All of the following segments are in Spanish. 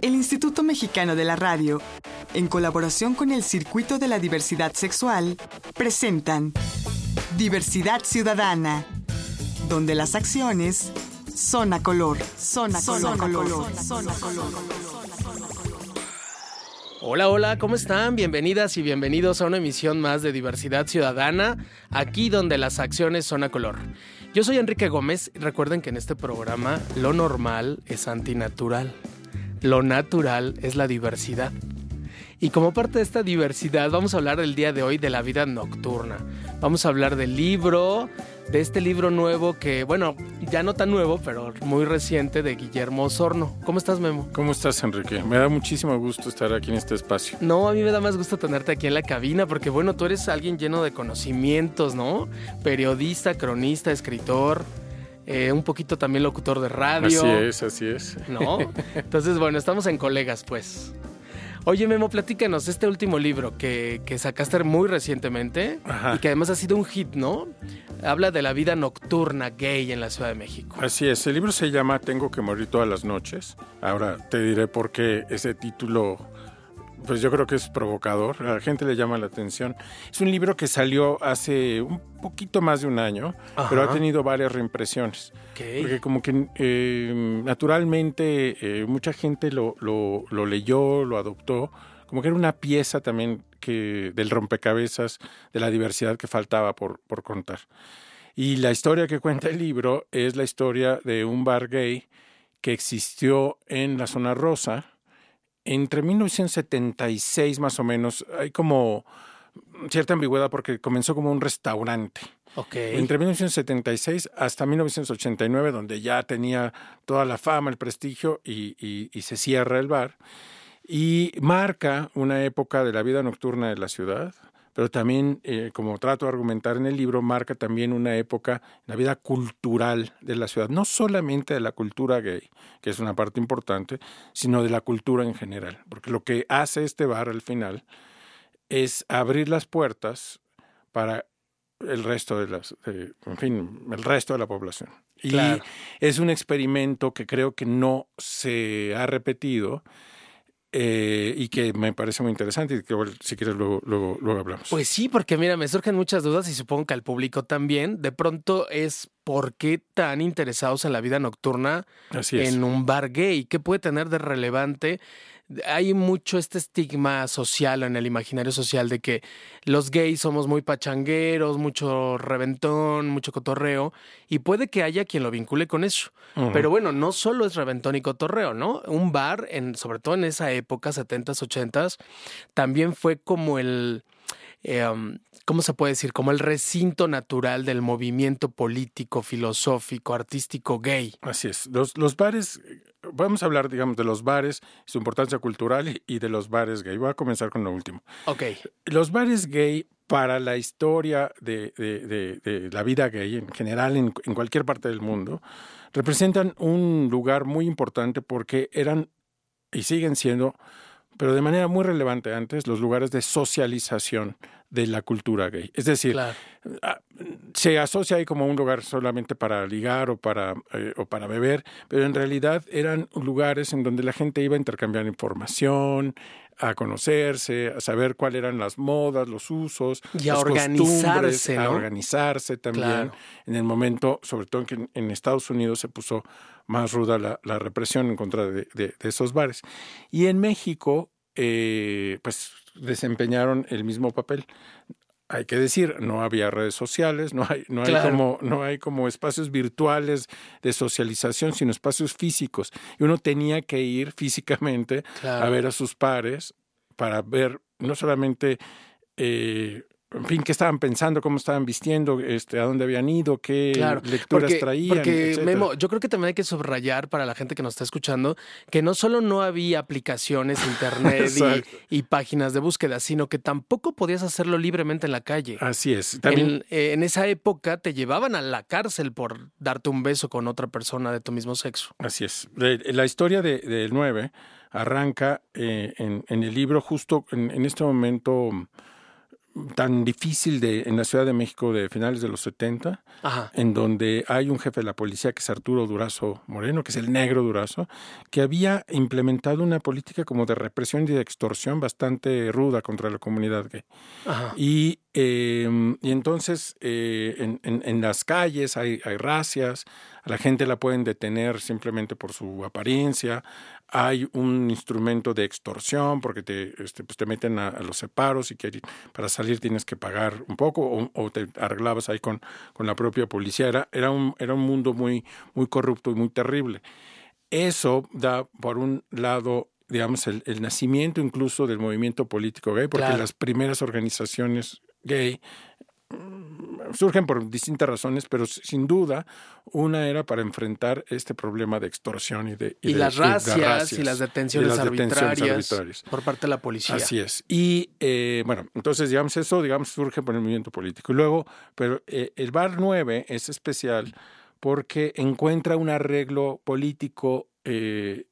El Instituto Mexicano de la Radio, en colaboración con el Circuito de la Diversidad Sexual, presentan Diversidad Ciudadana, donde las acciones son a color, son a color, color, son a color. Hola, hola, ¿cómo están? Bienvenidas y bienvenidos a una emisión más de Diversidad Ciudadana, aquí donde las acciones son a color. Yo soy Enrique Gómez recuerden que en este programa lo normal es antinatural. Lo natural es la diversidad. Y como parte de esta diversidad vamos a hablar el día de hoy de la vida nocturna. Vamos a hablar del libro, de este libro nuevo que, bueno, ya no tan nuevo, pero muy reciente de Guillermo Osorno. ¿Cómo estás, Memo? ¿Cómo estás, Enrique? Me da muchísimo gusto estar aquí en este espacio. No, a mí me da más gusto tenerte aquí en la cabina porque, bueno, tú eres alguien lleno de conocimientos, ¿no? Periodista, cronista, escritor. Eh, un poquito también locutor de radio. Así es, así es. ¿No? Entonces, bueno, estamos en colegas, pues. Oye, Memo, platícanos este último libro que, que sacaste muy recientemente y que además ha sido un hit, ¿no? Habla de la vida nocturna gay en la Ciudad de México. Así es, el libro se llama Tengo que morir todas las noches. Ahora te diré por qué ese título pues yo creo que es provocador, a la gente le llama la atención. Es un libro que salió hace un poquito más de un año, pero ha tenido varias reimpresiones. Porque como que eh, naturalmente eh, mucha gente lo, lo, lo, leyó, lo adoptó, como que era una pieza también que, del rompecabezas de la diversidad que faltaba por, por contar. Y la historia que cuenta el libro es la historia de un bar gay que existió en la zona rosa, entre 1976 más o menos, hay como cierta ambigüedad porque comenzó como un restaurante. Okay. Entre 1976 hasta 1989, donde ya tenía toda la fama, el prestigio y, y se cierra el bar. Y marca una época de la vida nocturna de la ciudad, pero también, eh, como trato de argumentar en el libro, marca también una época en la vida cultural de la ciudad, no solamente de la cultura gay, que es una parte importante, sino de la cultura en general, porque lo que hace este bar al final es abrir las puertas para el resto de las, en fin, el resto de la población. Y es un experimento que creo que no se ha repetido eh, y que me parece muy interesante y que si quieres luego, luego, luego hablamos. Pues sí, porque mira, me surgen muchas dudas y supongo que al público también. De pronto es por qué tan interesados en la vida nocturna en un bar gay. ¿Qué puede tener de relevante hay mucho este estigma social en el imaginario social de que los gays somos muy pachangueros, mucho reventón, mucho cotorreo, y puede que haya quien lo vincule con eso. Pero bueno, no solo es reventón y cotorreo, ¿no? Un bar, en, sobre todo en esa época, 70s, 80s, también fue como el... Eh, um, ¿cómo se puede decir? Como el recinto natural del movimiento político, filosófico, artístico gay. Así es. Los, los bares vamos a hablar, digamos, de los bares, su importancia cultural y de los bares gay. Voy a comenzar con lo último. Ok. Los bares gay para la historia de, de, la vida gay en general en, en, cualquier parte del mundo representan un lugar muy importante porque eran y siguen siendo, pero de manera muy relevante antes, los lugares de socialización de la cultura gay. Es decir, ah, se asocia ahí como un lugar solamente para ligar o para, eh, o para beber, pero en realidad eran lugares en donde la gente iba a intercambiar información, a conocerse, a saber cuáles eran las modas, los usos, y a organizarse, a organizarse también. En el momento, sobre todo que en, Estados Unidos se puso más ruda la, la represión en contra de, de, de, esos bares. Y en México, eh, pues desempeñaron el mismo papel. Hay que decir, no había redes sociales, no hay, no hay, como, no hay como espacios virtuales de socialización, sino espacios físicos. Y uno tenía que ir físicamente a ver a sus pares para ver no solamente eh, en fin, qué estaban pensando, cómo estaban vistiendo, este, a dónde habían ido, qué lecturas traían. Porque, Memo, yo creo que también hay que subrayar para la gente que nos está escuchando que no solo no había aplicaciones, internet y, páginas de búsqueda, sino que tampoco podías hacerlo libremente en la calle. Así es. También... En, en esa época te llevaban a la cárcel por darte un beso con otra persona de tu mismo sexo. Así es. La historia del de 9 arranca eh, en, en, el libro justo en, en este momento tan difícil de, en la Ciudad de México de finales de los 70, en donde hay un jefe de la policía que es Arturo Durazo Moreno, que es el negro Durazo, que había implementado una política como de represión y de extorsión bastante ruda contra la comunidad gay. Y, em, y, entonces eh, en, en, las calles hay, hay racias, a la gente la pueden detener simplemente por su apariencia, hay un instrumento de extorsión porque te, este, pues te meten a, los separos y que para salir tienes que pagar un poco o, te arreglabas ahí con, con la propia policía. Era, era, un, era un mundo muy, muy corrupto y muy terrible. Eso da, por un lado, digamos, el, nacimiento incluso del movimiento político gay, porque las primeras organizaciones gay surgen por distintas razones, pero sin duda una era para enfrentar este problema de extorsión y de... Y, las, racias, y las detenciones, arbitrarias, por parte de la policía. Así es. Y eh, bueno, entonces digamos eso, digamos, surge por el movimiento político. Y luego, pero eh, el Bar 9 es especial porque encuentra un arreglo político eh,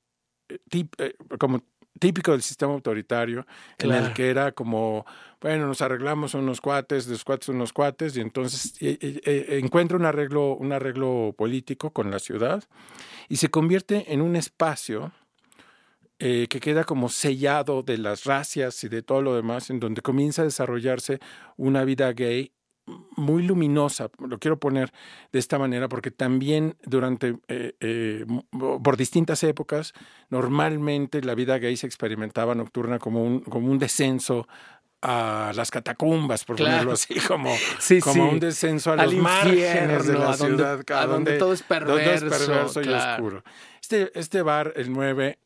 como típico del sistema autoritario, en el que era como, bueno, nos arreglamos unos cuates, los cuates unos cuates, y entonces eh, eh, eh, encuentra un arreglo, un arreglo político con la ciudad y se convierte en un espacio que queda como sellado de las racias y de todo lo demás, en donde comienza a desarrollarse una vida gay muy luminosa, lo quiero poner de esta manera, porque también durante, eh, eh, por distintas épocas, normalmente la vida gay se experimentaba nocturna como un, como un descenso a las catacumbas, por ponerlo así, como, como un descenso a los márgenes de la ciudad, a donde, todo es perverso, y oscuro. Este, este bar, el 9,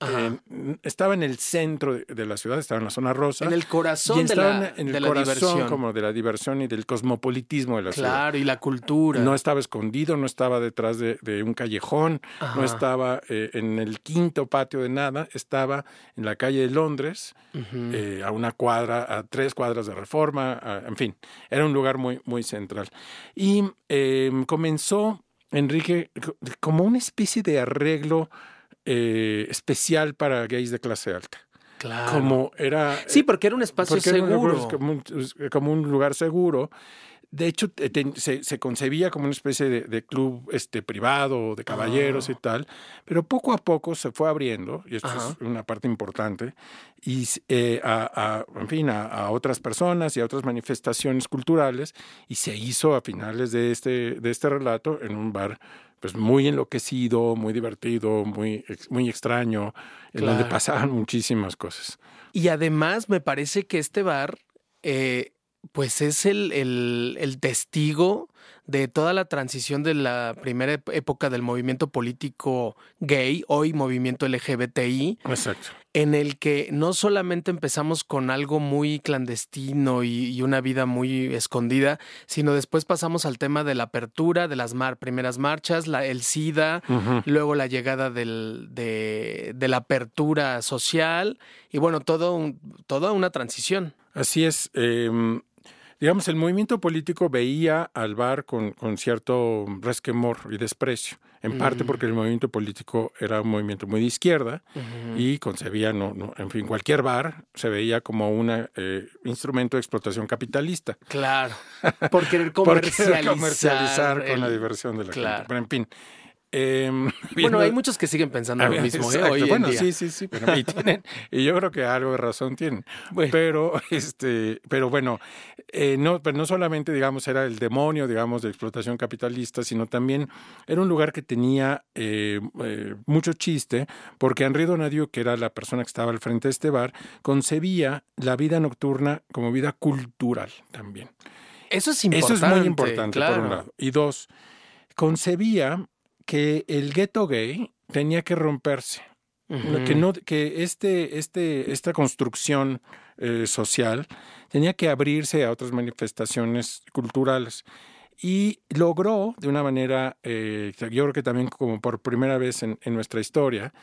estaba en el centro de, la ciudad, estaba en la zona rosa. En el corazón de la, en el corazón diversión. como de la diversión y del cosmopolitismo de la ciudad. Claro, y la cultura. No estaba escondido, no estaba detrás de, un callejón, no estaba eh, en el quinto patio de nada, estaba en la calle de Londres, eh, a una cuadra, a tres cuadras de reforma, en fin, era un lugar muy, muy central. Y em, comenzó Enrique, como una especie de arreglo eh, especial para gays de clase alta. Claro. Como era. Sí, porque era un espacio seguro. como, un, lugar seguro. De hecho, se, concebía como una especie de, club este, privado, de caballeros y ah. tal, pero poco a poco se fue abriendo, y esto es una parte importante, y eh, a, en fin, a, otras personas y a otras manifestaciones culturales, y se hizo a finales de este, de este relato en un bar pues muy enloquecido, muy divertido, muy, muy extraño, en donde pasaban muchísimas cosas. Y además me parece que este bar eh, pues es el, el, testigo de toda la transición de la primera época del movimiento político gay, hoy movimiento LGBTI. Exacto. En el que no solamente empezamos con algo muy clandestino y, una vida muy escondida, sino después pasamos al tema de la apertura de las primeras marchas, la, el SIDA, luego la llegada del, de, de, la apertura social y bueno, todo toda una transición. Así es. Em, digamos, el movimiento político veía al bar con, con cierto resquemor y desprecio, en parte porque el movimiento político era un movimiento muy de izquierda y concebía, no, no, en fin, cualquier bar se veía como un eh, instrumento de explotación capitalista. Claro, por querer comercializar, comercializar con la diversión de la gente. Pero en fin, Em, bueno, hay muchos que siguen pensando lo mismo ¿eh? hoy bueno, en día. sí, sí, sí, pero y, tienen, y yo creo que algo de razón tienen. Pero, este, pero bueno, eh, no, pero no solamente, digamos, era el demonio, digamos, de explotación capitalista, sino también era un lugar que tenía eh, mucho chiste, porque Henri Donadio, que era la persona que estaba al frente de este bar, concebía la vida nocturna como vida cultural también. Eso es importante. Eso es muy importante, por un lado. Y dos, concebía que el gueto gay tenía que romperse. Que, no, que este, este, esta construcción eh, social tenía que abrirse a otras manifestaciones culturales. Y logró, de una manera, eh, yo creo que también como por primera vez en, nuestra historia,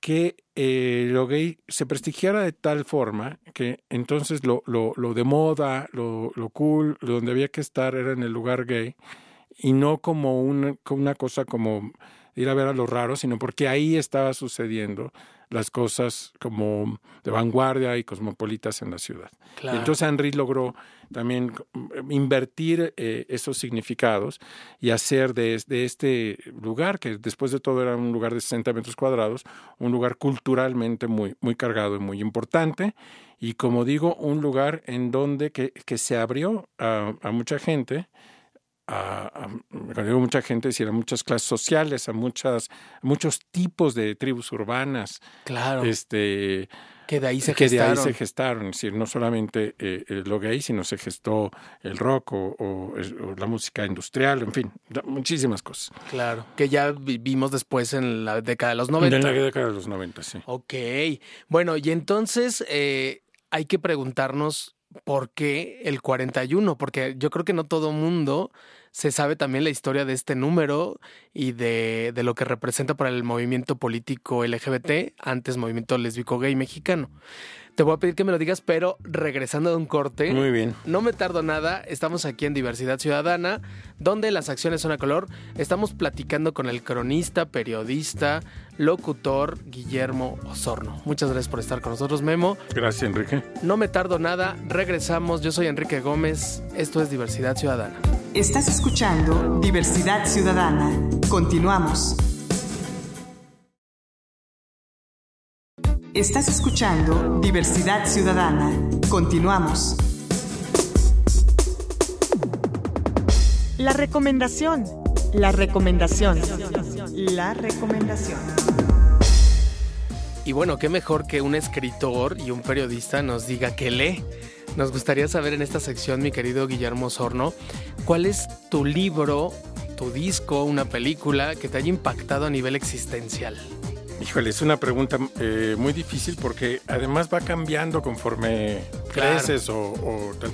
que eh, lo gay se prestigiara de tal forma que entonces lo, lo, lo de moda, lo, lo cool, donde había que estar era en el lugar gay y no como una, una cosa como ir a ver a los raros, sino porque ahí estaba sucediendo las cosas como de vanguardia y cosmopolitas en la ciudad. entonces Henry logró también invertir eh, esos significados y hacer de, este lugar, que después de todo era un lugar de 60 metros cuadrados, un lugar culturalmente muy, muy cargado y muy importante. Y como digo, un lugar en donde que, se abrió a, mucha gente, a, digo mucha gente, decir, a muchas clases sociales, a muchas, muchos tipos de tribus urbanas. Claro. Este, que de ahí se que gestaron. de ahí se gestaron, es decir, no solamente eh, lo gay, sino se gestó el rock o, la música industrial, en fin, muchísimas cosas. Claro, que ya vimos después en la década de los 90. En la década de los 90, sí. Ok, bueno, y entonces eh, hay que preguntarnos por qué el 41, porque yo creo que no todo mundo se sabe también la historia de este número y de, de, lo que representa para el movimiento político LGBT, antes movimiento lésbico gay mexicano. Te voy a pedir que me lo digas, pero regresando de un corte. Muy bien. No me tardo nada. Estamos aquí en Diversidad Ciudadana, donde las acciones son a color. Estamos platicando con el cronista, periodista, locutor Guillermo Osorno. Muchas gracias por estar con nosotros, Memo. Gracias, Enrique. No me tardo nada. Regresamos. Yo soy Enrique Gómez. Esto es Diversidad Ciudadana. Estás escuchando Diversidad Ciudadana. Continuamos. Estás escuchando Diversidad Ciudadana. Continuamos. La recomendación. La recomendación. La recomendación. Y bueno, qué mejor que un escritor y un periodista nos diga que lee. Nos gustaría saber en esta sección, mi querido Guillermo Sorno, cuál es tu libro, tu disco, una película que te haya impactado a nivel existencial. Híjole, es una pregunta eh, muy difícil porque además va cambiando conforme creces o, tal.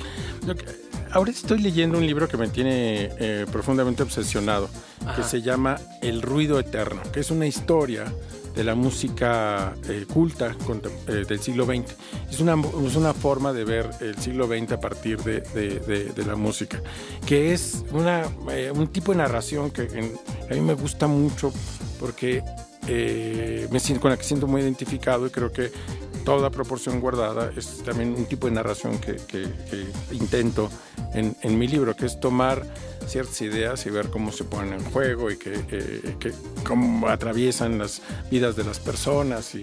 Ahora estoy leyendo un libro que me tiene eh, profundamente obsesionado, que se llama El ruido eterno, que es una historia de la música eh, culta eh, del siglo XX. Es una, es una forma de ver el siglo XX a partir de, de, la música, que es una, eh, un tipo de narración que a mí me gusta mucho porque me siento, con la que siento muy identificado y creo que toda proporción guardada es también un tipo de narración que, que, intento en, en mi libro, que es tomar ciertas ideas y ver cómo se ponen en juego y que, eh, cómo atraviesan las vidas de las personas y,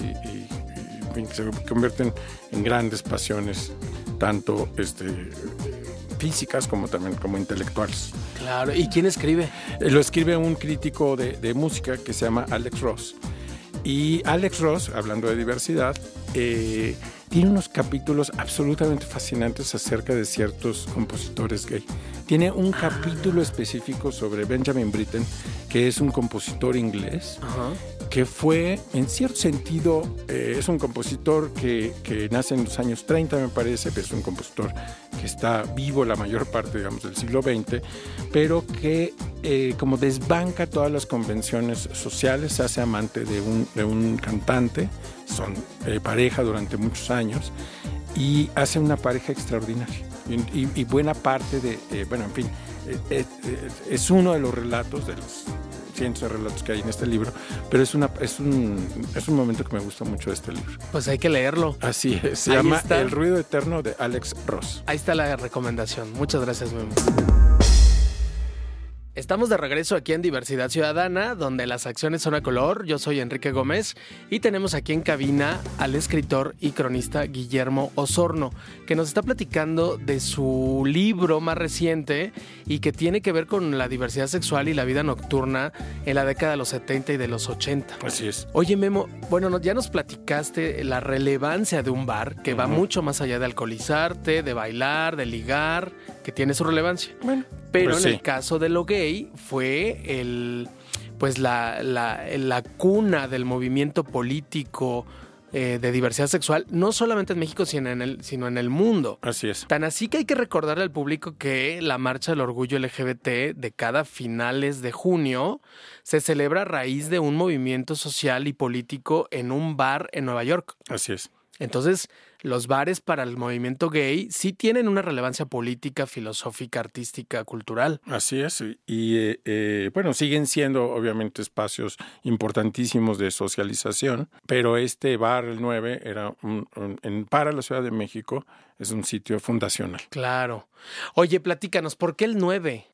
se convierten en grandes pasiones, tanto este, físicas como también como intelectuales. Claro, ¿y quién escribe? Lo escribe un crítico de, música que se llama Alex Ross. Y Alex Ross, hablando de diversidad, eh, tiene unos capítulos absolutamente fascinantes acerca de ciertos compositores gay. Tiene un capítulo específico sobre Benjamin Britten, que es un compositor inglés, que fue, en cierto sentido, eh, es un compositor que, que, nace en los años 30, me parece, pero es un compositor que está vivo la mayor parte, digamos, del siglo XX, pero que eh, como desbanca todas las convenciones sociales, se hace amante de un, de un cantante, son eh, pareja durante muchos años, y hace una pareja extraordinaria. Y, buena parte de, bueno, en fin, es uno de los relatos de los cientos de relatos que hay en este libro, pero es, una, es, un, es un momento que me gusta mucho de este libro. Pues hay que leerlo. Así es, se llama El ruido eterno de Alex Ross. Ahí está la recomendación. Muchas gracias, Memo. Estamos de regreso aquí en Diversidad Ciudadana, donde las acciones son a color. Yo soy Enrique Gómez y tenemos aquí en cabina al escritor y cronista Guillermo Osorno, que nos está platicando de su libro más reciente y que tiene que ver con la diversidad sexual y la vida nocturna en la década de los 70 y de los 80. Así es. Oye, Memo, bueno, ya nos platicaste la relevancia de un bar que va mucho más allá de alcoholizarte, de bailar, de ligar, que tiene su relevancia. Bueno, pero pues en el caso de lo gay fue el pues la, la, cuna del movimiento político eh, de diversidad sexual, no solamente en México, sino en, el, sino en el mundo. Así es. Tan así que hay que recordarle al público que la Marcha del Orgullo LGBT de cada finales de junio se celebra a raíz de un movimiento social y político en un bar en Nueva York. Así es. Entonces, los bares para el movimiento gay sí tienen una relevancia política, filosófica, artística, cultural. Así es. Y eh, eh, bueno, siguen siendo obviamente espacios importantísimos de socialización, pero este bar, el 9, era un, en, para la Ciudad de México, es un sitio fundacional. Claro. Oye, platícanos, ¿por qué el 9?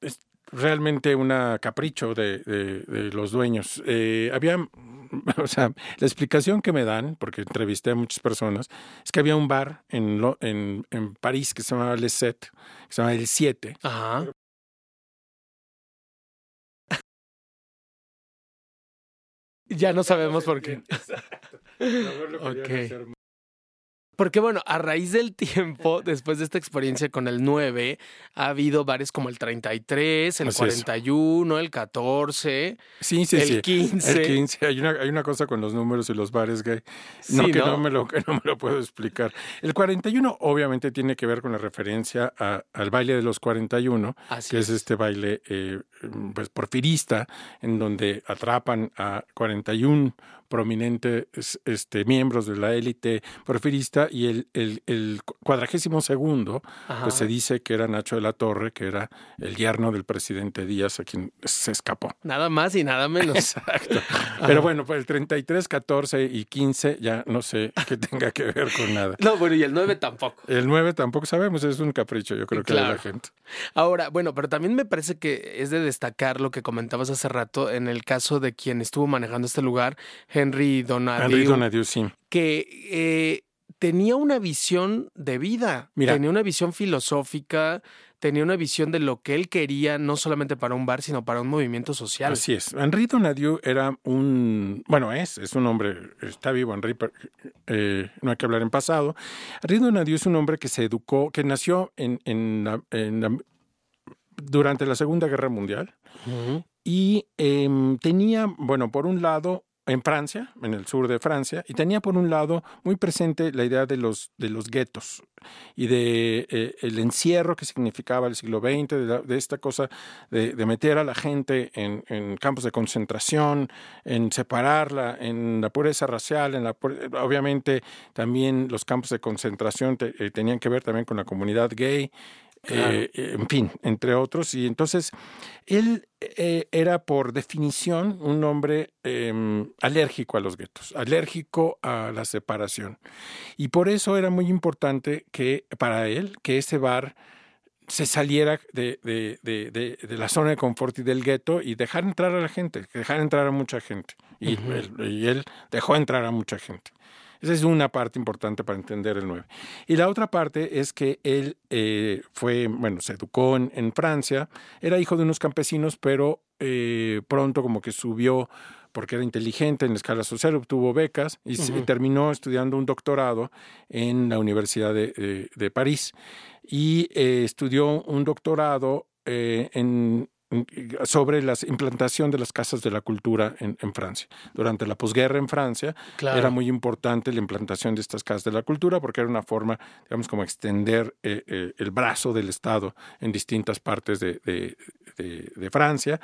Realmente un capricho de, de, los dueños. Eh, había o sea, la explicación que me dan, porque entrevisté a muchas personas, es que había un bar en, en, en París que se llamaba Le Set, que se llamaba El 7. Ajá. Ya no sabemos por qué. Exacto. okay. Porque bueno, a raíz del tiempo, después de esta experiencia con el 9, ha habido bares como el 33, el 41, el 14, sí, sí, el 15. El 15. Hay una, hay una cosa con los números y los bares gay. No, que, ¿no? me lo, que no me lo puedo explicar. El 41 obviamente tiene que ver con la referencia al baile de los 41, que es, este baile eh, pues, porfirista, en donde atrapan a 41 prominentes este, miembros de la élite porfirista y el, el, el cuadragésimo segundo, pues se dice que era Nacho de la Torre, que era el yerno del presidente Díaz, a quien se escapó. Nada más y nada menos. Exacto. Pero bueno, pues el 33, 14 y 15 ya no sé qué tenga que ver con nada. No, bueno, y el 9 tampoco. El 9 tampoco sabemos, es un capricho, yo creo que de la gente. Ahora, bueno, pero también me parece que es de destacar lo que comentabas hace rato en el caso de quien estuvo manejando este lugar, Henry Donadieu. Henry Donadieu, sí. Que eh, tenía una visión de vida, tenía una visión filosófica, tenía una visión de lo que él quería, no solamente para un bar, sino para un movimiento social. Así es. Henri Donadieu era un, bueno, es, es un hombre, está vivo Henri, eh, no hay que hablar en pasado. Henri Donadieu es un hombre que se educó, que nació en, en, durante la Segunda Guerra Mundial y em, tenía, bueno, por un lado, en Francia, en el sur de Francia, y tenía por un lado muy presente la idea de los, de los guetos y de eh, el encierro que significaba el siglo XX, de, esta cosa de, meter a la gente en, campos de concentración, en separarla, en la pureza racial, en la obviamente también los campos de concentración eh, tenían que ver también con la comunidad gay, eh, en fin, entre otros. Y entonces él eh, era por definición un hombre em, alérgico a los guetos, alérgico a la separación. Y por eso era muy importante que para él que ese bar se saliera de, de, de, de, la zona de confort y del gueto y dejar entrar a la gente, dejar entrar a mucha gente. Y, y él dejó entrar a mucha gente. Esa es una parte importante para entender el 9. Y la otra parte es que él eh, fue, bueno, se educó en, Francia, era hijo de unos campesinos, pero eh, pronto como que subió porque era inteligente en la escala social, obtuvo becas y, terminó estudiando un doctorado en la Universidad de, de, París. Y eh, estudió un doctorado en sobre la implantación de las casas de la cultura en, Francia. Durante la posguerra en Francia era muy importante la implantación de estas casas de la cultura porque era una forma, digamos, como extender eh, eh, el brazo del Estado en distintas partes de, de, Francia.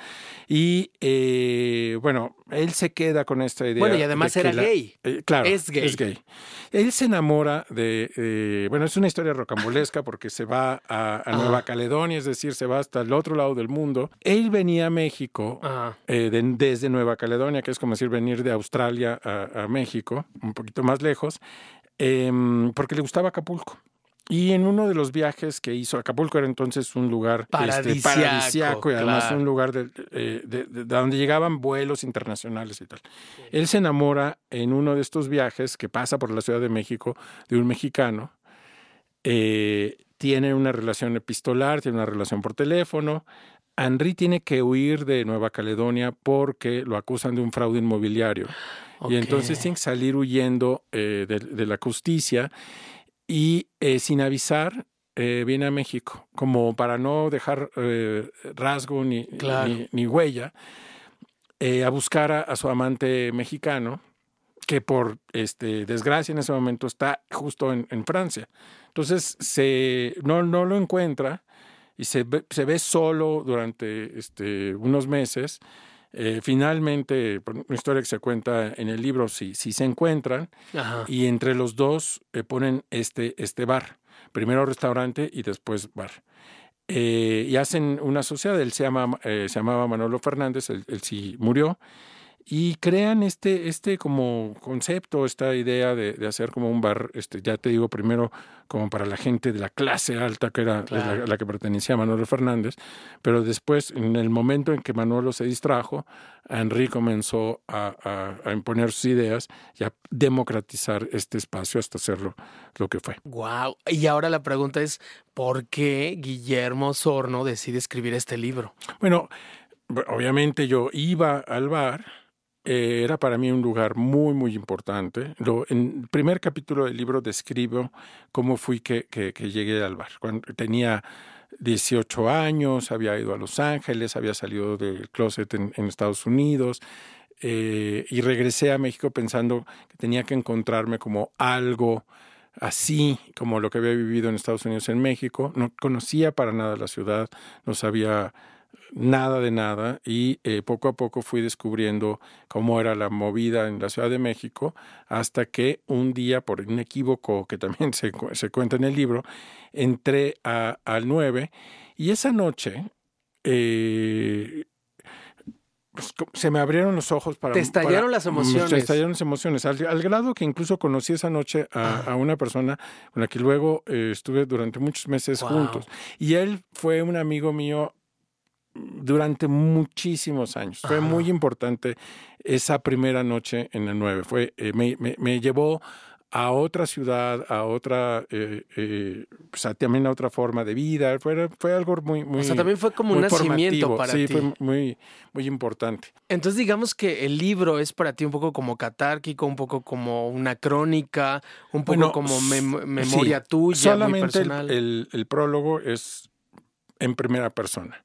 Y eh, bueno, él se queda con esta idea. Bueno, y además era gay. claro, es gay. es gay. Él se enamora de, bueno, es una historia rocambolesca porque se va a, Nueva Caledonia, es decir, se va hasta el otro lado del mundo él venía a México eh, desde Nueva Caledonia, que es como decir venir de Australia a, México, un poquito más lejos, em, porque le gustaba Acapulco. Y en uno de los viajes que hizo, Acapulco era entonces un lugar este, paradisiaco, y además un lugar de, donde llegaban vuelos internacionales y tal. Él se enamora en uno de estos viajes que pasa por la Ciudad de México de un mexicano. Eh, tiene una relación epistolar, tiene una relación por teléfono, Henry tiene que huir de Nueva Caledonia porque lo acusan de un fraude inmobiliario. Y entonces tiene que salir huyendo eh, de, la justicia y eh, sin avisar eh, viene a México, como para no dejar rasgo ni, ni, huella, a buscar a, su amante mexicano, que por este, desgracia en ese momento está justo en, en Francia. Entonces se, no, no lo encuentra y se ve, se ve solo durante este, unos meses Eh, finalmente, una historia que se cuenta en el libro, si, si se encuentran, y entre los dos eh, ponen este, este bar. Primero restaurante y después bar. Eh, y hacen una sociedad, él se, llama, se llamaba Manolo Fernández, él, él sí murió, y crean este, este como concepto, esta idea de, de, hacer como un bar, este, ya te digo, primero como para la gente de la clase alta, que era la, que pertenecía a Manolo Fernández, pero después, en el momento en que Manolo se distrajo, Henry comenzó a, a, imponer sus ideas y a democratizar este espacio hasta hacerlo lo que fue. Wow. Y ahora la pregunta es, ¿por qué Guillermo Sorno decide escribir este libro? Bueno, obviamente yo iba al bar eh, era para mí un lugar muy, muy importante. Lo, en el primer capítulo del libro describo cómo fui que, que, llegué al bar. Cuando tenía 18 años, había ido a Los Ángeles, había salido del closet en, Estados Unidos eh, y regresé a México pensando que tenía que encontrarme como algo así como lo que había vivido en Estados Unidos en México. No conocía para nada la ciudad, no sabía nada de nada y eh, poco a poco fui descubriendo cómo era la movida en la Ciudad de México hasta que un día, por un equívoco que también se, se cuenta en el libro, entré a, al 9 y esa noche eh, pues, se me abrieron los ojos para... Te estallaron las emociones. Te estallaron las emociones, al, grado que incluso conocí esa noche a, ah. una persona con la que luego eh, estuve durante muchos meses juntos. Y él fue un amigo mío durante muchísimos años. Fue muy importante esa primera noche en el 9. Fue, eh, me, me, llevó a otra ciudad, a otra, eh, eh, pues, también a otra forma de vida. Fue, fue algo muy, muy. O sea, también fue como un nacimiento para ti. Sí, fue muy, muy importante. Entonces, digamos que el libro es para ti un poco como catárquico, un poco como una crónica, un poco como memoria tuya. Solamente el, el prólogo es en primera persona.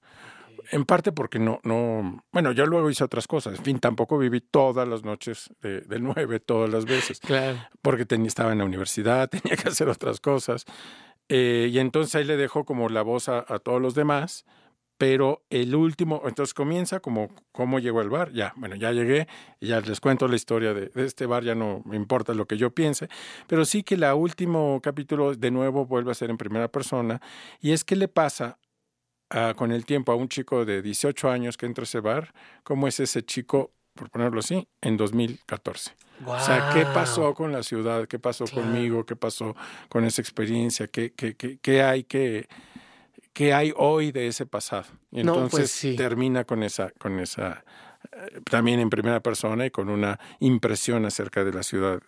En parte porque no, no, bueno, yo luego hice otras cosas. En fin, tampoco viví todas las noches de, del 9, todas las veces. Claro. Porque tenía, estaba en la universidad, tenía que hacer otras cosas. Eh, y entonces ahí le dejo como la voz a, todos los demás. Pero el último, entonces comienza como cómo llegó al bar. Ya, bueno, ya llegué ya les cuento la historia de, de, este bar, ya no me importa lo que yo piense. Pero sí que el último capítulo de nuevo vuelve a ser en primera persona. Y es que le pasa con el tiempo a un chico de 18 años que entra a ese bar, ¿cómo es ese chico, por ponerlo así, en 2014? O sea, ¿qué pasó con la ciudad? ¿Qué pasó conmigo? ¿Qué pasó con esa experiencia? ¿Qué, qué, qué, qué hay que... ¿Qué hay hoy de ese pasado? Y pues entonces termina con esa, con esa, eh, también en primera persona y con una impresión acerca de la ciudad,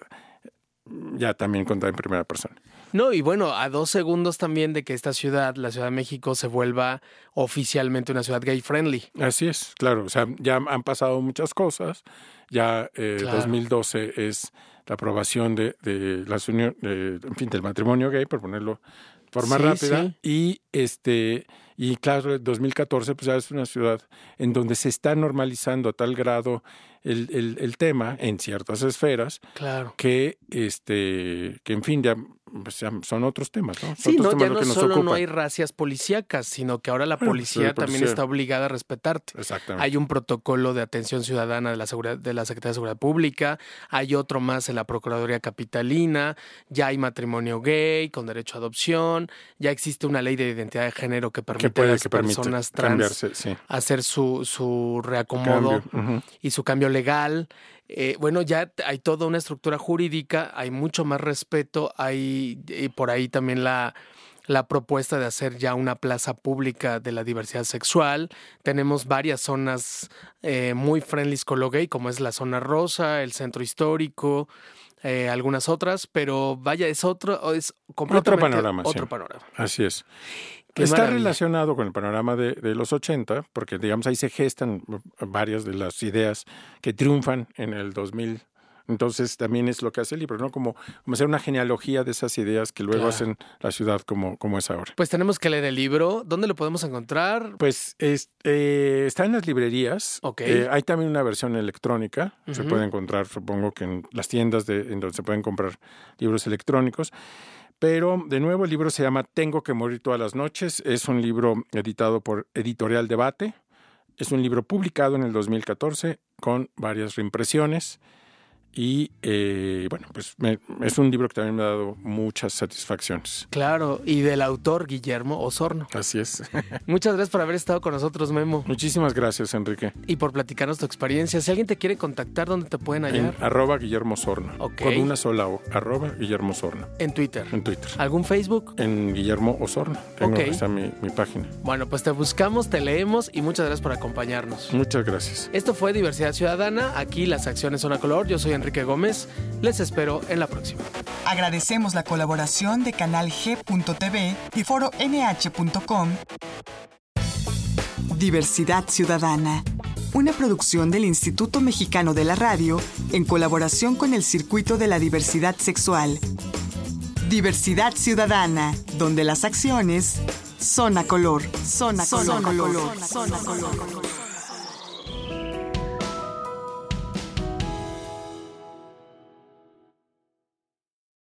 ya también contada en primera persona. No, y bueno, a dos segundos también de que esta ciudad, la Ciudad de México, se vuelva oficialmente una ciudad gay friendly. Así es, claro. O sea, ya han pasado muchas cosas. Ya eh, 2012 es la aprobación de, de las unión, en fin, del matrimonio gay, por ponerlo de forma rápida. Y este y claro, 2014 pues ya es una ciudad en donde se está normalizando a tal grado el, el, el tema en ciertas esferas claro. que este que en fin ya pues son otros temas, ¿no? sí, no, ya no solo no hay racias policíacas, sino que ahora la pues, policía también está obligada a respetarte. Exactamente. Hay un protocolo de atención ciudadana de la seguridad de la Secretaría de Seguridad Pública, hay otro más en la Procuraduría Capitalina, ya hay matrimonio gay con derecho a adopción, ya existe una ley de identidad de género que permite a las personas trans hacer su, su reacomodo y su cambio legal. Eh, bueno, ya hay toda una estructura jurídica, hay mucho más respeto, hay y por ahí también la, la propuesta de hacer ya una plaza pública de la diversidad sexual. Tenemos varias zonas eh, muy friendly con lo gay, como es la zona rosa, el centro histórico, eh, algunas otras, pero vaya, es otro, es completamente otro panorama. Otro panorama. Así es. Está relacionado con el panorama de, de, los 80, porque digamos ahí se gestan varias de las ideas que triunfan en el 2000. Entonces también es lo que hace el libro, ¿no? Como, como hacer una genealogía de esas ideas que luego hacen la ciudad como, como es ahora. Pues tenemos que leer el libro. ¿Dónde lo podemos encontrar? Pues eh, está en las librerías. Ok. Eh, hay también una versión electrónica. Se puede encontrar, supongo que en las tiendas de, en donde se pueden comprar libros electrónicos. Pero de nuevo el libro se llama Tengo que morir todas las noches. Es un libro editado por Editorial Debate. Es un libro publicado en el 2014 con varias reimpresiones y eh, bueno, pues es un libro que también me ha dado muchas satisfacciones. Claro, y del autor Guillermo Osorno. Así es. Muchas gracias por haber estado con nosotros, Memo. Muchísimas gracias, Enrique. Y por platicarnos tu experiencia. Si alguien te quiere contactar, ¿dónde te pueden hallar? En arroba Guillermo Osorno. Con una sola O, arroba Guillermo Osorno. En Twitter. En Twitter. ¿Algún Facebook? En Guillermo Osorno. Tengo está mi, mi página. Bueno, pues te buscamos, te leemos y muchas gracias por acompañarnos. Muchas gracias. Esto fue Diversidad Ciudadana. Aquí las acciones son a color. Yo soy Enrique Gómez. Les espero en la próxima. Agradecemos la colaboración de Canal G.tv y Foro NH.com. Diversidad Ciudadana. Una producción del Instituto Mexicano de la Radio en colaboración con el Circuito de la Diversidad Sexual. Diversidad Ciudadana, donde las acciones son a color. Son a color. Son a color. Son a color.